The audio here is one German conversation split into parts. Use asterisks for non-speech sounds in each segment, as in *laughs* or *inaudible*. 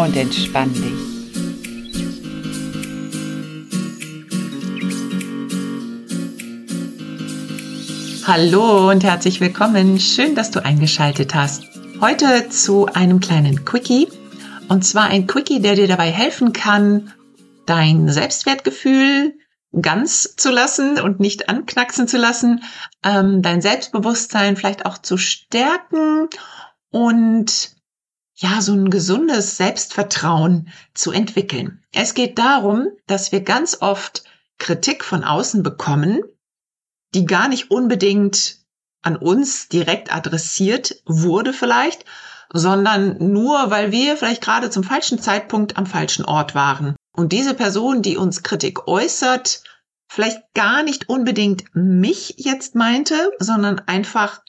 Und entspann dich. Hallo und herzlich willkommen. Schön, dass du eingeschaltet hast. Heute zu einem kleinen Quickie. Und zwar ein Quickie, der dir dabei helfen kann, dein Selbstwertgefühl ganz zu lassen und nicht anknacksen zu lassen, ähm, dein Selbstbewusstsein vielleicht auch zu stärken und ja, so ein gesundes Selbstvertrauen zu entwickeln. Es geht darum, dass wir ganz oft Kritik von außen bekommen, die gar nicht unbedingt an uns direkt adressiert wurde vielleicht, sondern nur, weil wir vielleicht gerade zum falschen Zeitpunkt am falschen Ort waren. Und diese Person, die uns Kritik äußert, vielleicht gar nicht unbedingt mich jetzt meinte, sondern einfach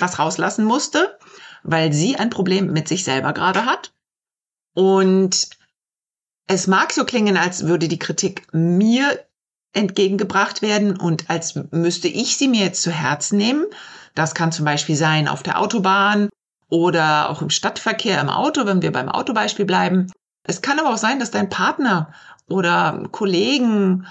was rauslassen musste, weil sie ein Problem mit sich selber gerade hat. Und es mag so klingen, als würde die Kritik mir entgegengebracht werden und als müsste ich sie mir jetzt zu Herzen nehmen. Das kann zum Beispiel sein auf der Autobahn oder auch im Stadtverkehr im Auto, wenn wir beim Autobeispiel bleiben. Es kann aber auch sein, dass dein Partner oder Kollegen,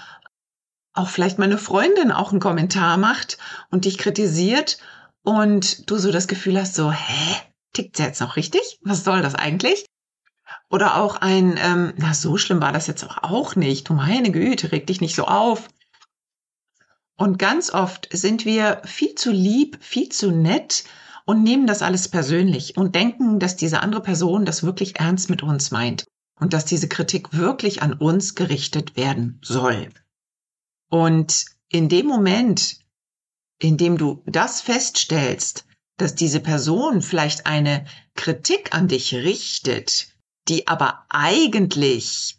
auch vielleicht meine Freundin auch einen Kommentar macht und dich kritisiert und du so das Gefühl hast, so, hä, tickt sie jetzt noch richtig? Was soll das eigentlich? Oder auch ein, ähm, na, so schlimm war das jetzt auch nicht. Du meine Güte, reg dich nicht so auf. Und ganz oft sind wir viel zu lieb, viel zu nett und nehmen das alles persönlich und denken, dass diese andere Person das wirklich ernst mit uns meint und dass diese Kritik wirklich an uns gerichtet werden soll. Und in dem Moment, in dem du das feststellst, dass diese Person vielleicht eine Kritik an dich richtet, die aber eigentlich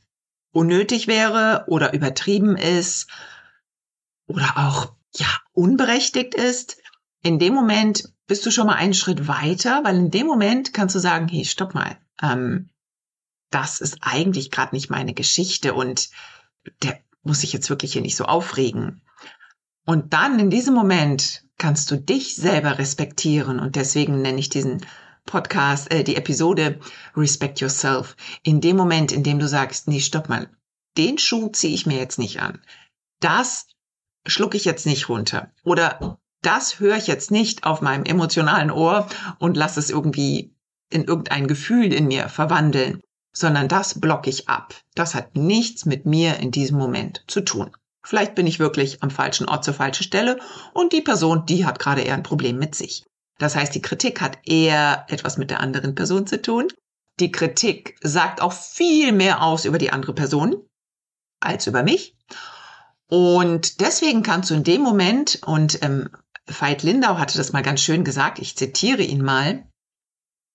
unnötig wäre oder übertrieben ist oder auch ja unberechtigt ist, in dem Moment bist du schon mal einen Schritt weiter, weil in dem Moment kannst du sagen, hey, stopp mal, ähm, das ist eigentlich gerade nicht meine Geschichte und der muss sich jetzt wirklich hier nicht so aufregen. Und dann in diesem Moment kannst du dich selber respektieren und deswegen nenne ich diesen Podcast, äh, die Episode Respect Yourself. In dem Moment, in dem du sagst, nee, stopp mal, den Schuh ziehe ich mir jetzt nicht an. Das schlucke ich jetzt nicht runter. Oder das höre ich jetzt nicht auf meinem emotionalen Ohr und lasse es irgendwie in irgendein Gefühl in mir verwandeln, sondern das blocke ich ab. Das hat nichts mit mir in diesem Moment zu tun. Vielleicht bin ich wirklich am falschen Ort zur falschen Stelle und die Person, die hat gerade eher ein Problem mit sich. Das heißt, die Kritik hat eher etwas mit der anderen Person zu tun. Die Kritik sagt auch viel mehr aus über die andere Person als über mich. Und deswegen kannst du in dem Moment, und ähm, Veit Lindau hatte das mal ganz schön gesagt, ich zitiere ihn mal,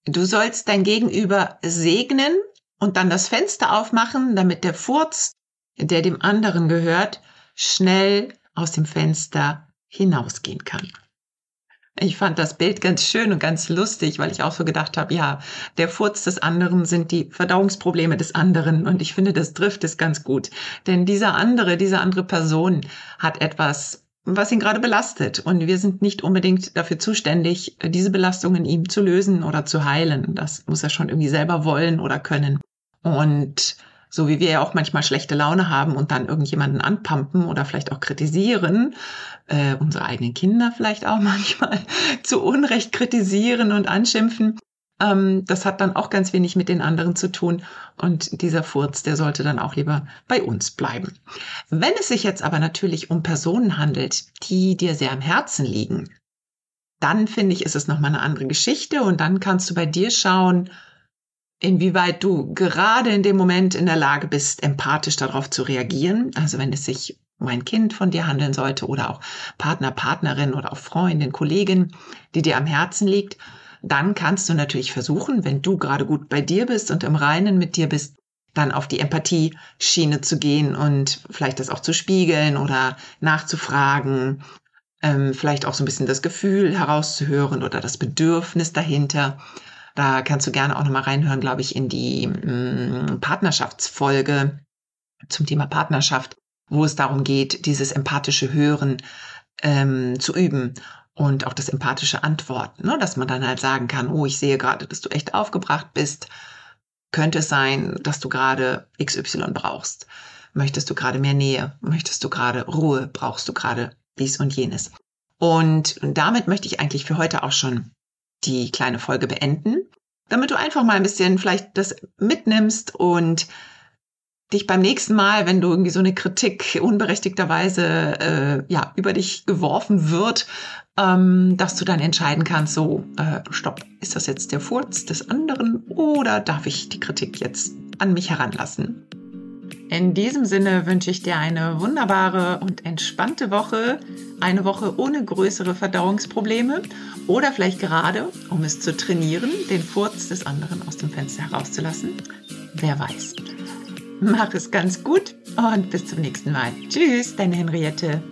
du sollst dein Gegenüber segnen und dann das Fenster aufmachen, damit der Furz, der dem anderen gehört, schnell aus dem Fenster hinausgehen kann. Ich fand das Bild ganz schön und ganz lustig, weil ich auch so gedacht habe, ja, der Furz des anderen sind die Verdauungsprobleme des anderen und ich finde, das trifft es ganz gut. Denn dieser andere, diese andere Person hat etwas, was ihn gerade belastet und wir sind nicht unbedingt dafür zuständig, diese Belastungen ihm zu lösen oder zu heilen. Das muss er schon irgendwie selber wollen oder können. Und so wie wir ja auch manchmal schlechte Laune haben und dann irgendjemanden anpumpen oder vielleicht auch kritisieren, äh, unsere eigenen Kinder vielleicht auch *laughs* manchmal zu Unrecht kritisieren und anschimpfen. Ähm, das hat dann auch ganz wenig mit den anderen zu tun. Und dieser Furz, der sollte dann auch lieber bei uns bleiben. Wenn es sich jetzt aber natürlich um Personen handelt, die dir sehr am Herzen liegen, dann finde ich, ist es nochmal eine andere Geschichte und dann kannst du bei dir schauen, inwieweit du gerade in dem Moment in der Lage bist, empathisch darauf zu reagieren. Also wenn es sich um ein Kind von dir handeln sollte oder auch Partner, Partnerin oder auch Freundin, Kollegin, die dir am Herzen liegt, dann kannst du natürlich versuchen, wenn du gerade gut bei dir bist und im Reinen mit dir bist, dann auf die Empathie-Schiene zu gehen und vielleicht das auch zu spiegeln oder nachzufragen, ähm, vielleicht auch so ein bisschen das Gefühl herauszuhören oder das Bedürfnis dahinter. Da kannst du gerne auch nochmal reinhören, glaube ich, in die mm, Partnerschaftsfolge zum Thema Partnerschaft, wo es darum geht, dieses empathische Hören ähm, zu üben und auch das empathische Antworten, ne? dass man dann halt sagen kann, oh, ich sehe gerade, dass du echt aufgebracht bist. Könnte es sein, dass du gerade XY brauchst? Möchtest du gerade mehr Nähe? Möchtest du gerade Ruhe? Brauchst du gerade dies und jenes? Und damit möchte ich eigentlich für heute auch schon die kleine Folge beenden, damit du einfach mal ein bisschen vielleicht das mitnimmst und dich beim nächsten Mal, wenn du irgendwie so eine Kritik unberechtigterweise äh, ja über dich geworfen wird, ähm, dass du dann entscheiden kannst, so äh, stopp, ist das jetzt der Furz des anderen oder darf ich die Kritik jetzt an mich heranlassen? In diesem Sinne wünsche ich dir eine wunderbare und entspannte Woche, eine Woche ohne größere Verdauungsprobleme oder vielleicht gerade, um es zu trainieren, den Furz des anderen aus dem Fenster herauszulassen. Wer weiß. Mach es ganz gut und bis zum nächsten Mal. Tschüss, deine Henriette.